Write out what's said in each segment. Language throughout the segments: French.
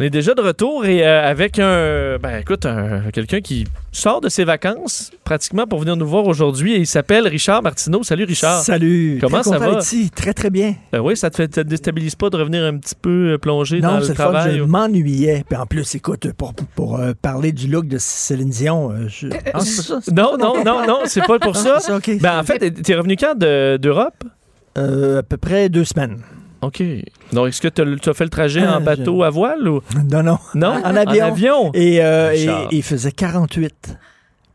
On est déjà de retour et euh, avec un, ben écoute, un- quelqu'un qui sort de ses vacances pratiquement pour venir nous voir aujourd'hui et il s'appelle Richard Martineau. Salut Richard. Salut. Comment Très ça va? ici. Très, très bien. Ben oui, ça te, fait, ça te déstabilise pas de revenir un petit peu euh, plongé dans non, le travail? Je ou- m'ennuyais. Puis en plus, écoute, pour, pour euh, parler du look de Céline Dion, euh, je... Ah, ça? Non, non, non, non, c'est pas pour Ah, ça. Ben en fait, t'es revenu quand de- d'Europe? Euh, à peu près deux semaines. OK. Donc, est-ce que tu as fait le trajet Ah, en bateau je- à voile ou... Non, non. Non? En avion. En avion? Et, euh, et il faisait 48.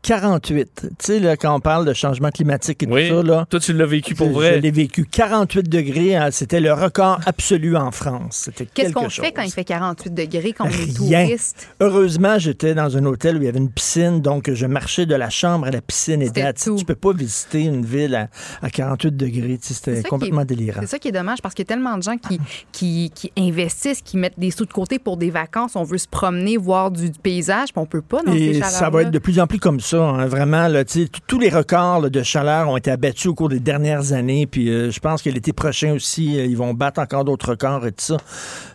48. Tu sais, là, quand on parle de changement climatique et Oui. tout ça, là. Toi, tu l'as vécu pour vrai? Je l'ai vécu. 48 degrés, hein, c'était le record absolu en France. C'était Qu'est-ce qu'on chose. fait quand il fait 48 degrés, quand on est Rien. touriste? Heureusement, j'étais dans un hôtel où il y avait une piscine, donc je marchais de la chambre à la piscine et tout. Tu peux pas visiter une ville à, à 48 degrés. Tu sais, C'était complètement est- délirant. C'est ça qui est dommage parce qu'il y a tellement de gens qui, qui, qui investissent, qui mettent des sous de côté pour des vacances. On veut se promener, voir du paysage, puis on peut pas dans Et ça va être de plus en plus comme ça. Hein, vraiment, là, tous les records là, de chaleur ont été abattus au cours des dernières années. Puis euh, je pense que l'été prochain aussi, euh, ils vont battre encore d'autres records et tout ça.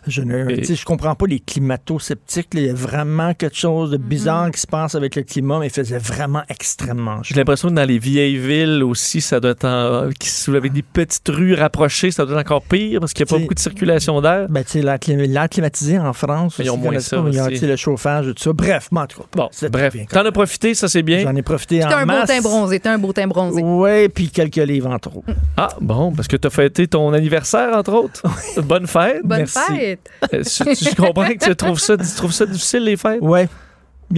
Je ne Et- je comprends pas les climato-sceptiques. Il y a vraiment quelque chose de bizarre qui se passe avec le climat, mais il faisait vraiment extrêmement chaud. J'ai l'impression que dans les vieilles villes aussi, ça doit être en- qui sont avec des petites rues rapprochées, ça doit être encore pire parce qu'il n'y a pas beaucoup de circulation d'air. Ben, tu sais, l'air clim- l'air climatisé en France, Ils ont aussi, moins ça pas, ils ont, tu sais, le chauffage et tout ça. Bref, en tout cas, Bon, bref, t'en as profité, ça c'est bien. J'en ai profité T'as en un beau teint bronzé, t'as un beau teint bronzé. Oui, puis quelques livres en trop. Ah bon, parce que t'as fêté ton anniversaire entre autres. Bonne fête. Bonne merci. fête! Euh, tu- Je comprends que tu trouves ça, tu trouves ça difficile les fêtes? Un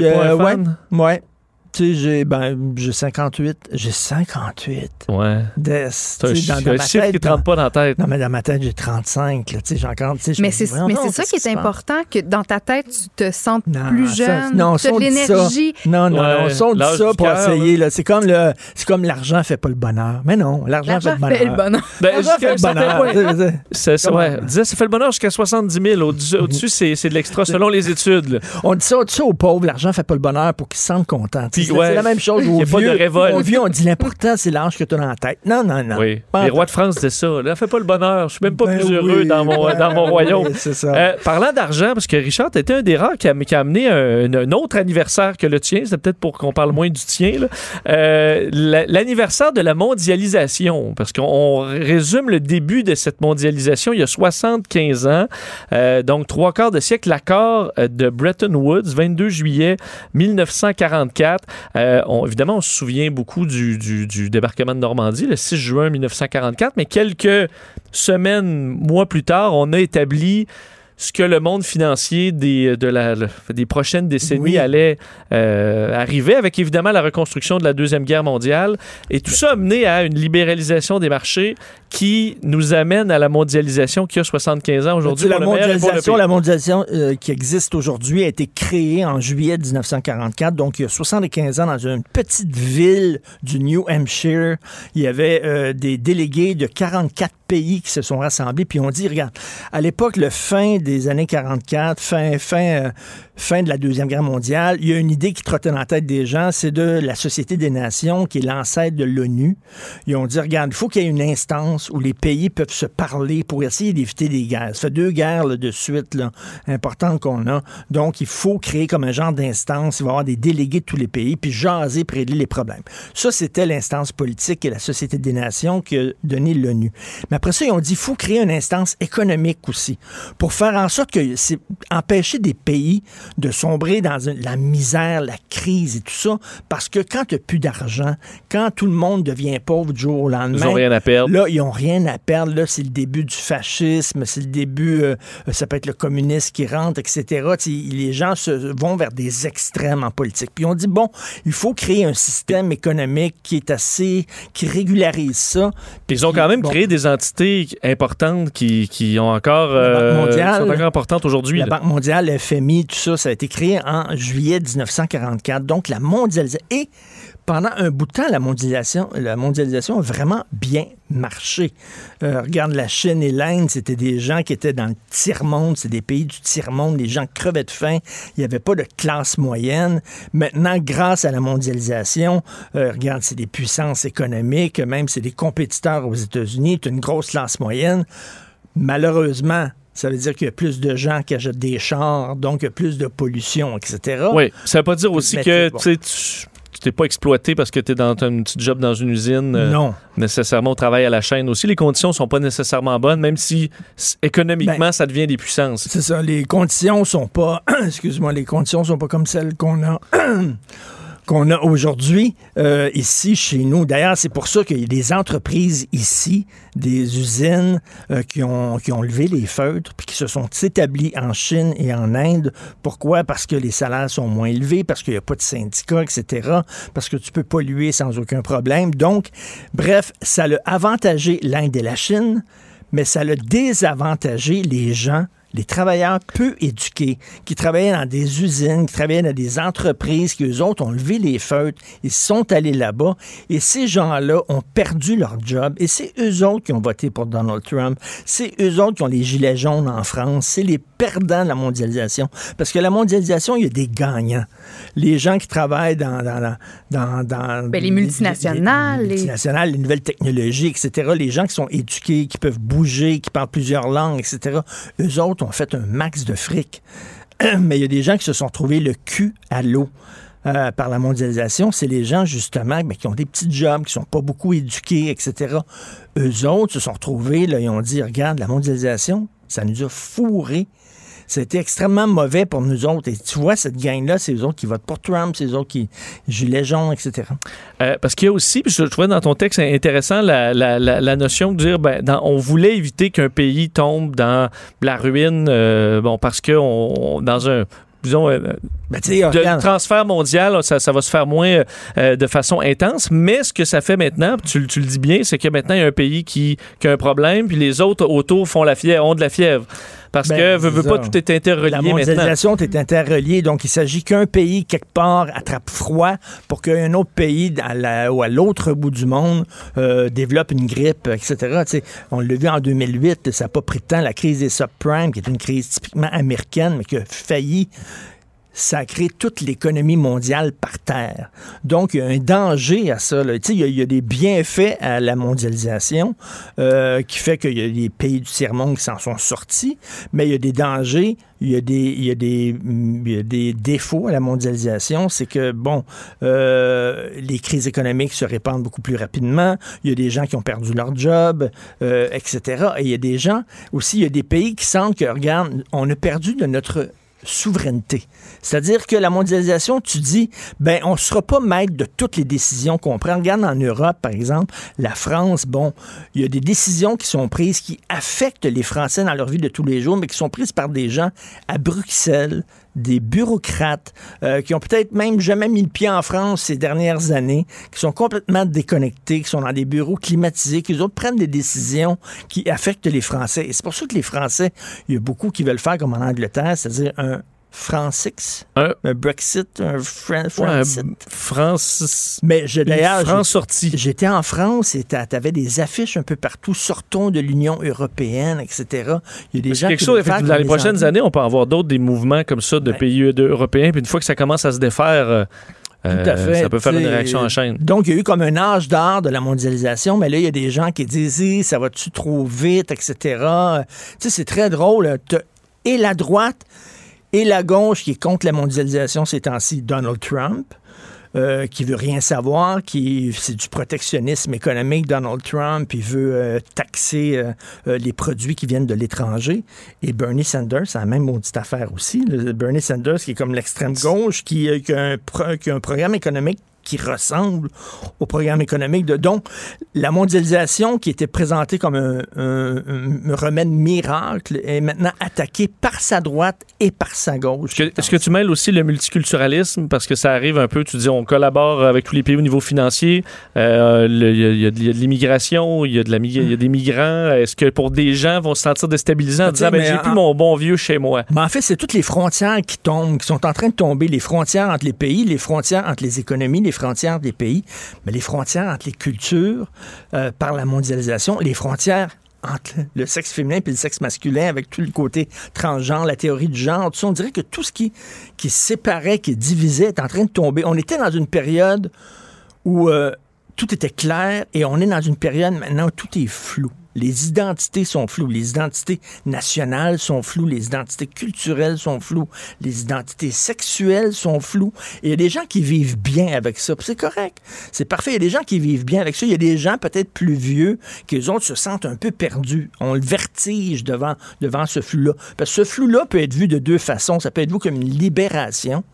Euh, ouais, ouais. Tu sais, j'ai ben, j'ai 58. J'ai 58. Ouais. Des, C'est un, dans, dans un ma chiffre qui rentre pas dans la tête. Non, mais dans ma tête, j'ai 35. Là, tu sais, j'ai encore. Mais c'est ça qui est important, que dans ta tête, tu te sentes Non, plus ça, jeune, non, tu as ça, de on dit ça. l'énergie. Non, non, Ouais, non. On dit ça pour essayer. Là. C'est comme le, c'est comme l'argent fait pas le bonheur. Mais non, l'argent fait le fait le bonheur. bonheur. Ben, fait le bonheur. C'est ça, ouais. Ça fait le bonheur jusqu'à 70 000. Au-dessus, au-dessus, c'est, c'est de l'extra selon les études. là. On dit ça, ça aux pauvres, l'argent fait pas le bonheur pour qu'ils se sentent contents. Puis, C'est ouais, c'est la même chose y aux a pas de vieux. révolte. Aux vieux, on dit l'important, c'est l'âge que tu as dans la tête. Non, non, non. Oui. Les rois de France disaient ça. Là, fais pas le bonheur. Je suis même pas Ben plus oui, heureux dans mon, ben dans mon royaume. oui, c'est ça. Euh, parlant d'argent, parce que Richard, tu un des rares qui a, qui a amené un, un autre anniversaire que le tien. C'est peut-être pour qu'on parle moins du tien. Euh, la- L'anniversaire de la mondialisation. Parce qu'on résume le début de cette mondialisation il y a 75 ans. Euh, donc, trois quarts de siècle. L'accord de Bretton Woods, 22 juillet 1944. Euh, on- évidemment, on se souvient beaucoup du, du- du débarquement de Normandie, le 6 juin 1944, mais quelques semaines, mois plus tard, on a établi ce que le monde financier des, de la, le- des prochaines décennies Oui. allait euh, arriver, avec évidemment la reconstruction de la Deuxième Guerre mondiale. Et tout ça a mené à une libéralisation des marchés qui nous amène à la mondialisation qui a 75 ans aujourd'hui. La mondialisation, la mondialisation euh, qui existe aujourd'hui a été créée en juillet 1944, donc il y a 75 ans, dans une petite ville du New Hampshire. Il y avait euh, des délégués de 44 pays qui se sont rassemblés, puis on dit, regarde, à l'époque, le fin des années 44, fin, fin, euh, fin de la Deuxième Guerre mondiale, il y a une idée qui trottait dans la tête des gens, c'est de la Société des Nations, qui est l'ancêtre de l'ONU. Ils ont dit, regarde, il faut qu'il y ait une instance où les pays peuvent se parler pour essayer d'éviter des guerres. Ça fait deux guerres là, de suite là, importantes qu'on a. Donc, il faut créer comme un genre d'instance. Il va y avoir des délégués de tous les pays, puis jaser pour régler les problèmes. Ça, c'était l'instance politique et la Société des Nations qui a donné l'ONU. Mais après ça, ils ont dit, il faut créer une instance économique aussi pour faire en sorte que c'est empêcher des pays de sombrer dans une- la misère, la crise et tout ça, parce que quand tu n'as plus d'argent, quand tout le monde devient pauvre du jour au lendemain, Ils n'ont rien à perdre. Là, ils n'ont rien à perdre. Là, c'est le début du fascisme, c'est le début, euh, ça peut être le communisme qui rentre, etc. Les gens se, vont vers des extrêmes en politique. Puis on dit, bon, il faut créer un système économique qui est assez, qui régularise ça. Ils ont quand même Bon. créé des entités importantes qui, qui ont encore, La Banque euh, mondiale. sont encore importantes aujourd'hui. La là. Banque mondiale, le FMI, tout ça, ça a été créé en juillet 1944. Donc, la mondialisation. Et pendant un bout de temps, la mondialisation, la mondialisation a vraiment bien marché. Euh, regarde la Chine et l'Inde, c'était des gens qui étaient dans le tiers-monde, c'est des pays du tiers-monde, les gens crevaient de faim, il n'y avait pas de classe moyenne. Maintenant, grâce à la mondialisation, euh, regarde, c'est des puissances économiques, même c'est des compétiteurs aux États-Unis, c'est une grosse classe moyenne. Malheureusement, Ça veut dire qu'il y a plus de gens qui achètent des chars, donc il y a plus de pollution, etc. Oui, ça veut pas dire aussi que bon. tu t'es pas exploité parce que tu es dans un petit job dans une usine. euh, Non. nécessairement au travail à la chaîne aussi. Les conditions sont pas nécessairement bonnes, même si économiquement, Ben, ça devient des puissances. C'est ça, les conditions sont pas, excuse-moi, les conditions sont pas comme celles qu'on a. qu'on a aujourd'hui euh, ici chez nous. D'ailleurs, c'est pour ça qu'il y a des entreprises ici, des usines euh, qui, ont, qui ont levé les feutres puis qui se sont établies en Chine et en Inde. Pourquoi? Parce que les salaires sont moins élevés, parce qu'il n'y a pas de syndicats, etc., parce que tu peux polluer sans aucun problème. Donc, bref, ça a avantagé l'Inde et la Chine, mais ça a désavantagé les gens les travailleurs peu éduqués qui travaillaient dans des usines, qui travaillaient dans des entreprises, qui eux autres ont levé les feutres, ils sont allés là-bas et ces gens-là ont perdu leur job et c'est eux autres qui ont voté pour Donald Trump, c'est eux autres qui ont les gilets jaunes en France, c'est les perdants de la mondialisation parce que la mondialisation, il y a des gagnants. Les gens qui travaillent dans dans dans Ben, les multinationales, les, les- multinationales, les nouvelles technologies, etc. Les gens qui sont éduqués, qui peuvent bouger, qui parlent plusieurs langues, etc. Eux autres ont fait un max de fric. Mais il y a des gens qui se sont trouvés le cul à l'eau. euh, par la mondialisation, c'est les gens justement ben, qui ont des petits jobs, qui sont pas beaucoup éduqués, etc. Eux autres se sont retrouvés, là, ils ont dit, regarde, la mondialisation, ça nous a fourrés. C'était extrêmement mauvais pour nous autres. Et tu vois, cette gang-là, c'est eux autres qui votent pour Trump, c'est eux autres qui gilets jaunes, etc. Parce qu'il y a aussi, puis je trouvais dans ton texte intéressant la, notion de dire, ben, on voulait éviter qu'un pays tombe dans la ruine, euh, bon, parce que on, dans un disons, euh, Ben, de transfert mondial, ça, ça va se faire moins euh, de façon intense. Mais ce que ça fait maintenant, tu, tu le dis bien, c'est que maintenant, il y a un pays qui, qui a un problème, puis les autres autour font la fièvre, ont de la fièvre. Parce Ben, que, veux, pas, tout est interrelié La mondialisation est interreliée, donc il s'agit qu'un pays, quelque part, attrape froid pour qu'un autre pays à la- ou à l'autre bout du monde euh, développe une grippe, etc. On l'a vu en 2008, ça n'a pas pris de temps, la crise des subprimes, qui est une crise typiquement américaine, mais qui a failli ça a toute l'économie mondiale par terre. Donc, il y a un danger à ça. Il, y a, y a des bienfaits à la mondialisation euh, qui fait qu'il y a des pays du tiers-monde qui s'en sont sortis, mais il y a des dangers, il y a des, défauts à la mondialisation. C'est que, bon, euh, les crises économiques se répandent beaucoup plus rapidement. Il y a des gens qui ont perdu leur job, euh, etc. Et il y a des gens aussi, il y a des pays qui sentent que, regarde, on a perdu de notre souveraineté. C'est-à-dire que la mondialisation, tu dis, ben, on ne sera pas maître de toutes les décisions qu'on prend. Regarde en Europe, par exemple, la France, bon, il y a des décisions qui sont prises qui affectent les Français dans leur vie de tous les jours, mais qui sont prises par des gens à Bruxelles, des bureaucrates euh, qui ont peut-être même jamais mis le pied en France ces dernières années, qui sont complètement déconnectés, qui sont dans des bureaux climatisés, qui autres prennent des décisions qui affectent les Français. Et c'est pour ça que les Français, il y a beaucoup qui veulent faire comme en Angleterre, c'est-à-dire un Francix, Un- un Brexit, un Fran- Ouais. France, Mais je- d'ailleurs, j'ai- France sortie. J'étais en France et t'a- t'avais des affiches un peu partout, sortons de l'Union européenne, etc. Il y a des gens quelque qui chose, faire dans les prochaines années, on peut avoir d'autres des mouvements comme ça de Ouais. pays euh, européens. Puis une fois que ça commence à se défaire, euh, Tout à euh, fait, ça peut faire une réaction en chaîne. Donc, il y a eu comme un âge d'or de la mondialisation, mais là, il y a des gens qui disent ça va-tu trop vite, etc. Tu sais, c'est très drôle. T'as Et la droite et la gauche qui est contre la mondialisation ces temps-ci, Donald Trump. euh, qui veut rien savoir, qui c'est du protectionnisme économique. Donald Trump, il veut euh, taxer euh, les produits qui viennent de l'étranger. Et Bernie Sanders, c'est la même maudite affaire aussi. Bernie Sanders, qui est comme l'extrême gauche, qui, a un qui a un programme économique qui ressemble au programme économique de donc la mondialisation qui était présentée comme un, un- un remède miracle est maintenant attaquée par sa droite et par sa gauche. Est-ce que, tu mêles aussi le multiculturalisme? Parce que ça arrive un peu, tu dis on collabore avec tous les pays au niveau financier, euh, il y, a- y de il y a de l'immigration, il y a de la y a des migrants, est-ce que pour des gens vont se sentir déstabilisés en disant ben, j'ai plus mon bon vieux chez moi? Mais en fait, c'est toutes les frontières qui tombent, qui sont en train de tomber, les frontières entre les pays, les frontières entre les économies, les frontières des pays, mais les frontières entre les cultures euh, par la mondialisation, les frontières entre le sexe féminin et le sexe masculin, avec tout le côté transgenre, la théorie du genre, tout ça, on dirait que tout ce qui, qui séparait, qui divisait est en train de tomber. On était dans une période où euh, tout était clair et on est dans une période maintenant où tout est flou. Les identités sont floues. Les identités nationales sont floues. Les identités culturelles sont floues. Les identités sexuelles sont floues. Et il y a des gens qui vivent bien avec ça. C'est correct. C'est parfait. Il y a des gens qui vivent bien avec ça. Il y a des gens peut-être plus vieux qui, eux autres, se sentent un peu perdus. On le vertige devant, devant ce flou-là. Parce que ce flou-là peut être vu de deux façons. Ça peut être vu comme une libération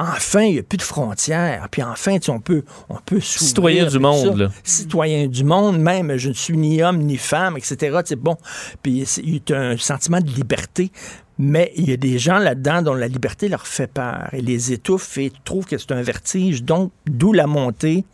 enfin, il n'y a plus de frontières. Puis enfin, on peut, on peut Citoyen du monde. Là. Citoyen du monde, même, je ne suis ni homme ni femme, etc. Bon. Puis il y a un sentiment de liberté. Mais il y a des gens là-dedans dont la liberté leur fait peur et les étouffe et trouvent que c'est un vertige. Donc, d'où la montée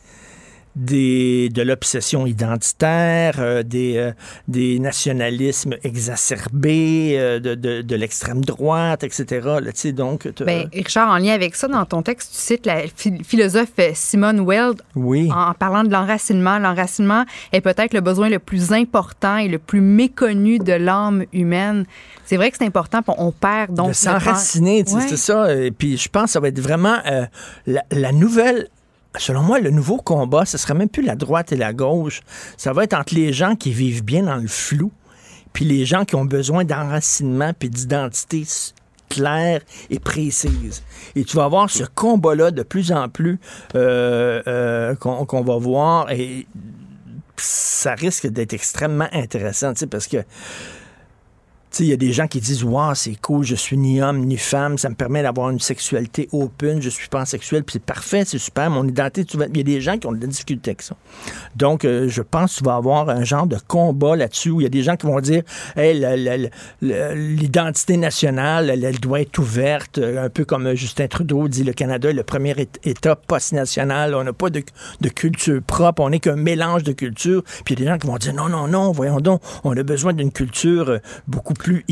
des, de l'obsession identitaire, euh, des, euh, des nationalismes exacerbés, euh, de, de, de l'extrême droite, etc. Là, donc, ben, Richard, en lien avec ça, dans ton texte, tu cites la philosophe Simone Weld oui. en, parlant de l'enracinement. L'enracinement est peut-être le besoin le plus important et le plus méconnu de l'âme humaine. C'est vrai que c'est important, on perd donc... De s'enraciner, c'est ça. Et puis je pense que ça va être vraiment la, la nouvelle selon moi, le nouveau combat, ce serait même plus la droite et la gauche. Ça va être entre les gens qui vivent bien dans le flou, puis les gens qui ont besoin d'enracinement puis d'identité claire et précise. Et tu vas voir ce combat-là de plus en plus euh, euh, qu'on va voir et ça risque d'être extrêmement intéressant, parce que il y a des gens qui disent Waouh, c'est cool, je suis ni homme ni femme, ça me permet d'avoir une sexualité open, je suis pansexuel, puis c'est parfait, c'est super, mon identité, il y a des gens qui ont des difficultés avec ça. Donc, euh, je pense que tu vas avoir un genre de combat là-dessus où il y a des gens qui vont dire Hey, l'identité nationale, elle, doit être ouverte, un peu comme Justin Trudeau dit le Canada est le premier État post-national, on n'a pas de, de, culture propre, on n'est qu'un mélange de cultures. Puis il y a des gens qui vont dire Non, non, non, voyons donc, on a besoin d'une culture euh, beaucoup plus plus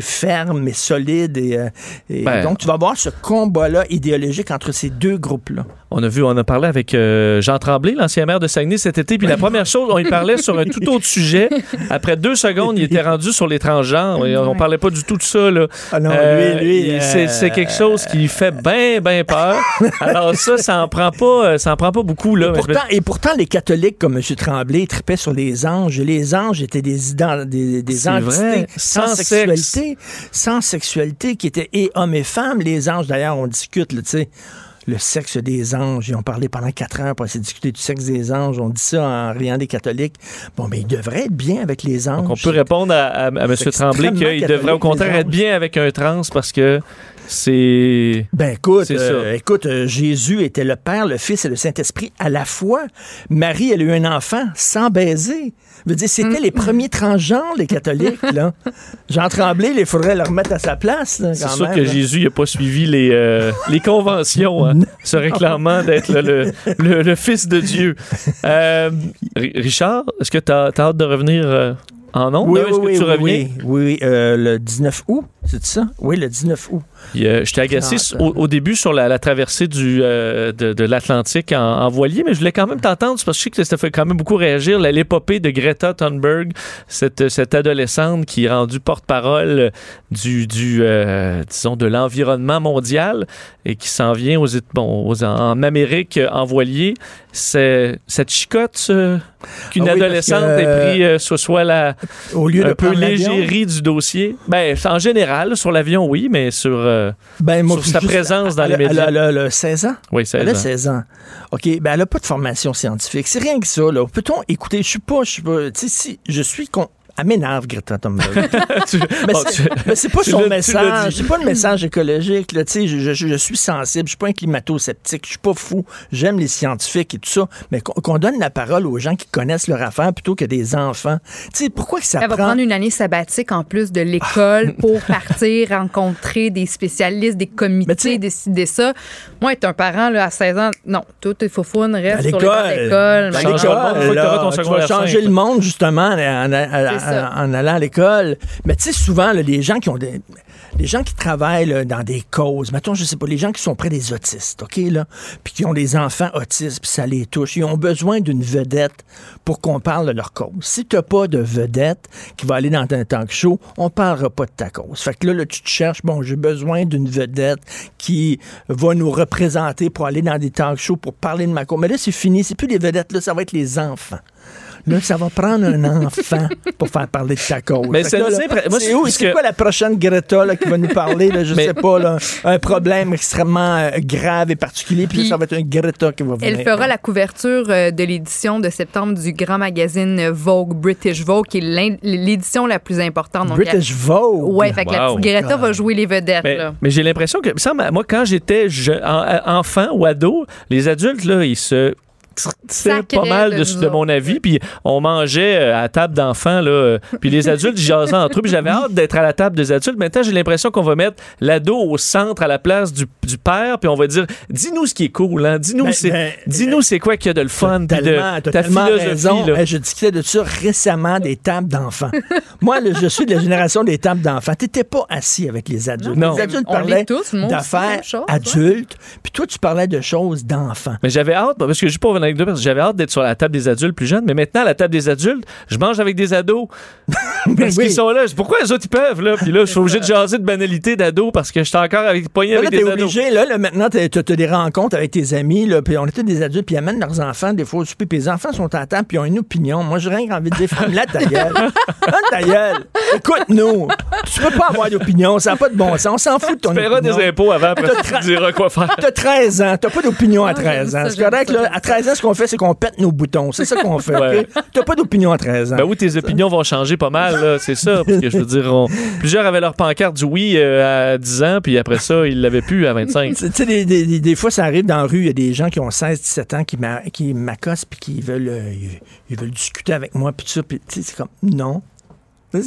ferme et solide. Et, euh, ben. donc, tu vas voir ce combat-là idéologique entre ces deux groupes-là. On a vu, on a parlé avec euh, Jean Tremblay, l'ancien maire de Saguenay cet été, puis la première chose, on y parlait sur un tout autre sujet. Après deux secondes, il était rendu sur les transgenres. On parlait pas du tout de ça. Là. Ah non, lui, lui euh, c'est quelque chose qui fait bien, bien peur. Alors ça, ça en prend pas, ça en prend pas beaucoup. Là. Et pourtant, et pourtant, les catholiques comme M. Tremblay tripaient sur les anges. Les anges étaient des, des, des entités sans, sexualité, sans sexualité, qui étaient et hommes et femmes. Les anges, d'ailleurs, on discute, tu sais le sexe des anges. Ils ont parlé pendant quatre heures pour essayer de discuter du sexe des anges. On dit ça en riant des catholiques. Bon, mais ils devraient être bien avec les anges. on peut répondre à, M. Tremblay qu'il devrait au contraire être bien avec un trans parce que c'est. Ben écoute, euh, écoute, euh, Jésus était le Père, le Fils et le Saint-Esprit à la fois. Marie, elle a eu un enfant sans baiser. Je veux dire, c'était les premiers transgenres, les catholiques, là. Jean Tremblay, il faudrait le remettre à sa place. C'est sûr que Jésus n'a pas suivi les, euh, les conventions, hein, se réclamant d'être le, le, fils de Dieu. Richard, est-ce que tu as, hâte de revenir en ondes? Oui, oui, oui, tu reviens? oui, le 19 août, c'est ça? Oui, le 19 août. Euh, J'étais agacé au, début sur la, traversée du, euh, de, l'Atlantique en, voilier, mais je voulais quand même t'entendre parce que je sais que ça fait quand même beaucoup réagir. L'épopée de Greta Thunberg, cette, cette adolescente qui est rendue porte-parole du, du euh, disons, de l'environnement mondial et qui s'en vient aux, bon, en Amérique en voilier. C'est cette chicote qu'une ah adolescente ait pris ce soit la au lieu un peu l'égérie du dossier. Ben, en général, sur l'avion, oui, mais sur euh, ben, sur sa présence dans les médias. Elle a, 16 ans? Oui, 16 elle a 16 ans. OK, ben elle n'a pas de formation scientifique. C'est rien que ça, là. Peut-on écouter? Je suis pas, je suis pas, tu sais, si je suis con, elle m'énerve, Greta Thunberg. mais c'est pas son message. C'est pas le message écologique. Là, je, je, je, suis sensible. Je suis pas un climato-sceptique. Je suis pas fou. J'aime les scientifiques et tout ça. Mais qu'on donne la parole aux gens qui connaissent leur affaire plutôt que des enfants. sais pourquoi que ça Elle va prendre une année sabbatique en plus de l'école pour partir rencontrer des spécialistes, des comités, décider ça. Moi, être un parent là, à 16 ans, non. Tout est faux reste sur l'école. Tu vas changer le monde, justement, en, allant à l'école. Mais tu sais, souvent, les gens qui ont des. Les gens qui travaillent dans des causes, mettons, je sais pas, les gens qui sont près des autistes, OK, là, puis qui ont des enfants autistes, puis ça les touche, ils ont besoin d'une vedette pour qu'on parle de leur cause. Si tu n'as pas de vedette qui va aller dans un talk show, on parlera pas de ta cause. Fait que là, là tu te cherches, bon, j'ai besoin d'une vedette qui va nous représenter pour aller dans des talk shows pour parler de ma cause. Mais là, c'est fini, c'est plus les vedettes, là, ça va être les enfants Là, ça va prendre un enfant pour faire parler de ta cause. Mais c'est que quoi la prochaine Greta là, qui va nous parler? Là, je Mais- sais pas, là, un problème extrêmement euh, grave et particulier. Puis, là, Puis- ça va être un Greta qui va venir. Elle fera la couverture euh, de l'édition de septembre du grand magazine Vogue, British Vogue, qui est l'édition la plus importante. Donc, British Vogue? Ouais, fait que la petite Greta va jouer les vedettes. Mais, mais j'ai l'impression que, semble, moi, quand j'étais en- enfant ou ado, les adultes, là, ils se c'est pas mal de de, nous de mon avis puis on mangeait euh, à la table d'enfants là euh, puis les adultes jasaient entre eux puis j'avais hâte d'être à la table des adultes maintenant j'ai l'impression qu'on va mettre l'ado au centre à la place du, du père puis on va dire dis-nous ce qui est cool hein dis-nous Ben, c'est ben, dis-nous c'est quoi qu'il y a de le fun puis Tellement, de ta philosophie là. Je discutais de ça récemment, des tables d'enfants. Moi, là, je suis de la génération des tables d'enfants. T'étais pas assis avec les adultes. Non. Les adultes On parlaient d'affaires adultes, puis toi, tu parlais de choses d'enfants. Mais j'avais hâte, parce que juste pour une anecdote, parce que j'avais hâte d'être sur la table des adultes plus jeunes, mais maintenant, à la table des adultes, je mange avec des ados. Parce Oui. qu'ils sont là. Je Pourquoi les autres, ils peuvent, là? Puis là, je suis obligé de jaser de banalité d'ados parce que j'étais encore avec, Là, avec t'es des ados. obligé, là, là, maintenant, t'as t'as- t'as des rencontres avec tes amis, là, puis on était des adultes, puis ils amènent leurs enfants, des fois, puis les enfants sont à table, puis ils ont une opinion. Moi, j'ai rien envie de dire, ferme-la ta gueule. Ta gueule. Écoute-nous. Tu peux pas avoir d'opinion, ça n'a pas de bon sens. On s'en fout de ton Tu paieras opinion. des impôts avant, après tu diras quoi faire. T'as 13 ans, t'as pas d'opinion à Ah, 13 j'aime ans. C'est correct, là. À 13 ans, ce qu'on fait, c'est qu'on pète nos boutons. C'est ça qu'on fait, Ouais. T'as pas d'opinion à 13 ans. Ben oui, tes opinions vont changer pas mal, là, c'est ça. Parce que je veux dire, on- plusieurs avaient leur pancarte du oui euh, à 10 ans, puis après ça, ils l'avaient plus à 25. Tu sais, des, des- des- des fois, ça arrive dans la rue, il y a des gens qui ont 16, 17 ans qui m'a- qui m'accostent puis qui veulent, euh, ils, ils veulent discuter avec moi, puis tout ça. Puis, tu sais, c'est comme, non.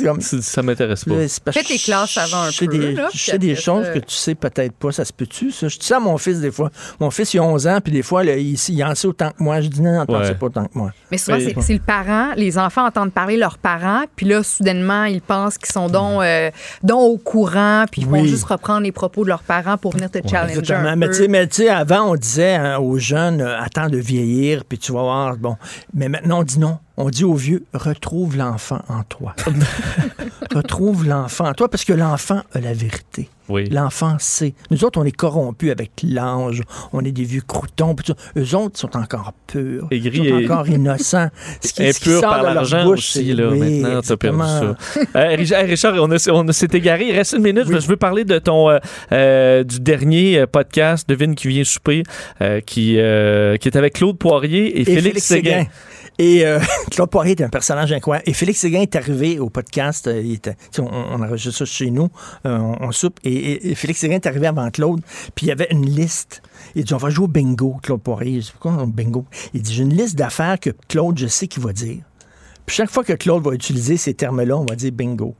Comme, Ça m'intéresse pas. Fais tes classes avant un peu, Des, là, je sais des choses que tu sais peut-être pas. Ça se peut-tu, ça? Je dis ça à mon fils des fois. Mon fils, il a 11 ans, puis des fois, là, il, il en sait autant que moi. Je dis non, non, t'en Ouais. sais pas autant que moi. Mais souvent, Mais- c'est c'est le parent. Les enfants entendent parler leurs parents, puis là, soudainement, ils pensent qu'ils sont donc, euh, donc au courant, puis ils vont Oui. juste reprendre les propos de leurs parents pour venir te challenger Exactement. un Mais peu. tu sais, mais tu sais, avant, on disait hein, aux jeunes, euh, attends de vieillir, puis tu vas voir. Bon. Mais maintenant, on dit non. On dit aux vieux, retrouve l'enfant en toi. retrouve l'enfant en toi, parce que l'enfant a la vérité. Oui. L'enfant sait. Nous autres, on est corrompus avec l'ange. On est des vieux croutons. Eux autres sont encore purs. Aigris Ils sont et- encore innocents. Ce qui, ce qui sort par l'argent bouche, aussi, là, oui, maintenant, t'as perdu ça. Euh, Richard, on, a- on a- s'est égaré. Il reste une minute. Je veux parler de ton, euh, euh, du dernier euh, podcast, Devine qui vient souper, qui, qui est avec Claude Poirier et, et Félix, Séguin. Et euh, Claude Poirier est un personnage incroyable. Et Félix Séguin est arrivé au podcast. euh, il était, on, on enregistre ça chez nous. euh, on, on soupe. Et, et- et Félix Séguin est arrivé avant Claude. Puis il y avait une liste. Il dit On va jouer au bingo, Claude Poirier. Je dis Pourquoi au bingo? Il dit J'ai une liste d'affaires que Claude, je sais qu'il va dire. Puis chaque fois que Claude va utiliser ces termes-là, on va dire bingo.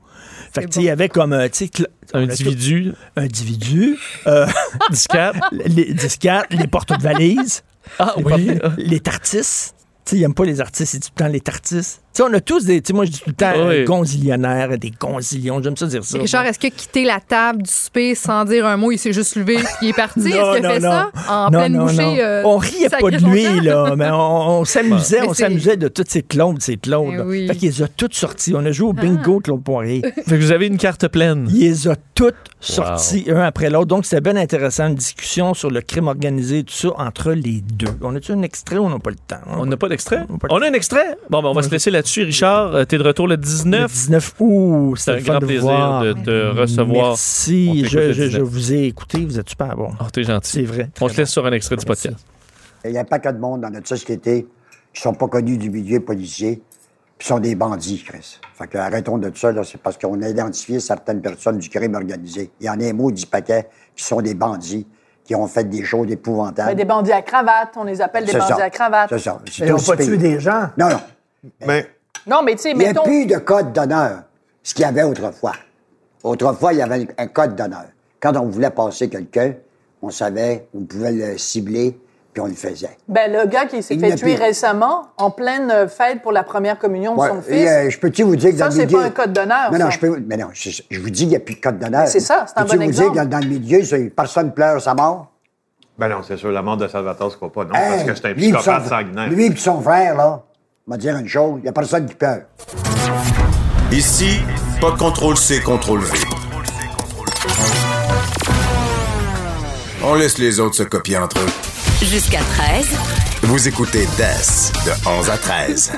Fait que, tu sais, il y avait comme, euh, tu sais, Cla- Un on a tout- individu, un individu, euh, discap. les disquettes, les portes de valises, Ah les, oui. les tartistes. Tu sais, il n'aime pas les artistes, il dit tout le temps les tartistes. Tu sais, on a tous des. Tu sais, moi, je dis tout le temps Oui. euh, des gonzillions. J'aime ça dire ça. Richard, est-ce qu'il a quitté la table du souper sans dire un mot? Il s'est juste levé puis il est parti? Est-ce qu'il a non, fait non. ça en Non, pleine non, bouchée? non. euh, on riait pas de lui, là, mais on, on s'amusait, on s'amusait de toutes ces Claudes, ces Claudes. Eh là. oui. Fait qu'ils les a toutes sorties. On a joué au bingo, Claude Poirier. Fait que vous avez une carte pleine. Il les a toutes sorties, un après l'autre. Donc, c'était bien intéressant, une discussion sur le crime organisé, tout ça, entre les deux. On a-tu un extrait ou on n'a pas le temps? On n'a pas d'extrait? On a un extrait? Bon, ben, on va se laisser là-dessus. Richard, euh, t'es de retour le Le 19. 19 août, C'est un fun grand de plaisir voir. de te recevoir. Merci. Je, le je- 19. je vous ai écouté. Vous êtes super bon. Oh, t'es gentil. C'est vrai. On se laisse sur un extrait du podcast. Il y a pas que de monde dans notre société qui sont pas connus du milieu policier, puis sont des bandits, Chris. Fait que arrêtons de ça, là, c'est parce qu'on a identifié certaines personnes du crime organisé. Il y en a un mot du paquet qui sont des bandits, qui ont fait des choses épouvantables. Ben, des bandits à cravate, on les appelle des bandits ça. à cravate. C'est ça. Ils n'ont pas tué des gens. Non, non. Mais Non, mais tu sais, Il n'y a mettons. plus de code d'honneur, ce qu'il y avait autrefois. Autrefois, il y avait un code d'honneur. Quand on voulait passer quelqu'un, on savait, on pouvait le cibler, puis on le faisait. Ben, le gars qui s'est fait tuer plus. récemment, en pleine fête pour la première communion de Ouais, son fils. euh, je peux-tu vous dire que Ça, dans le c'est milieu... pas un code d'honneur, Non, non, ça. je peux... Mais non, je, je vous dis qu'il n'y a plus de code d'honneur. C'est ça, c'est un Peux-tu bon vous exemple. dire que dans le milieu, c'est- personne pleure sa mort? ben non, c'est sûr, la mort de Salvatore, c'est pas pas non, parce Hey, que c'est un lui, psychopathe son- sanguinaire. Lui et son frère, là, va dire une chose, il n'y a personne qui pleure. Ici, pas de contrôle C, contrôle V. On laisse les autres se copier entre eux. Jusqu'à 13. Vous écoutez DES de 11 à 13.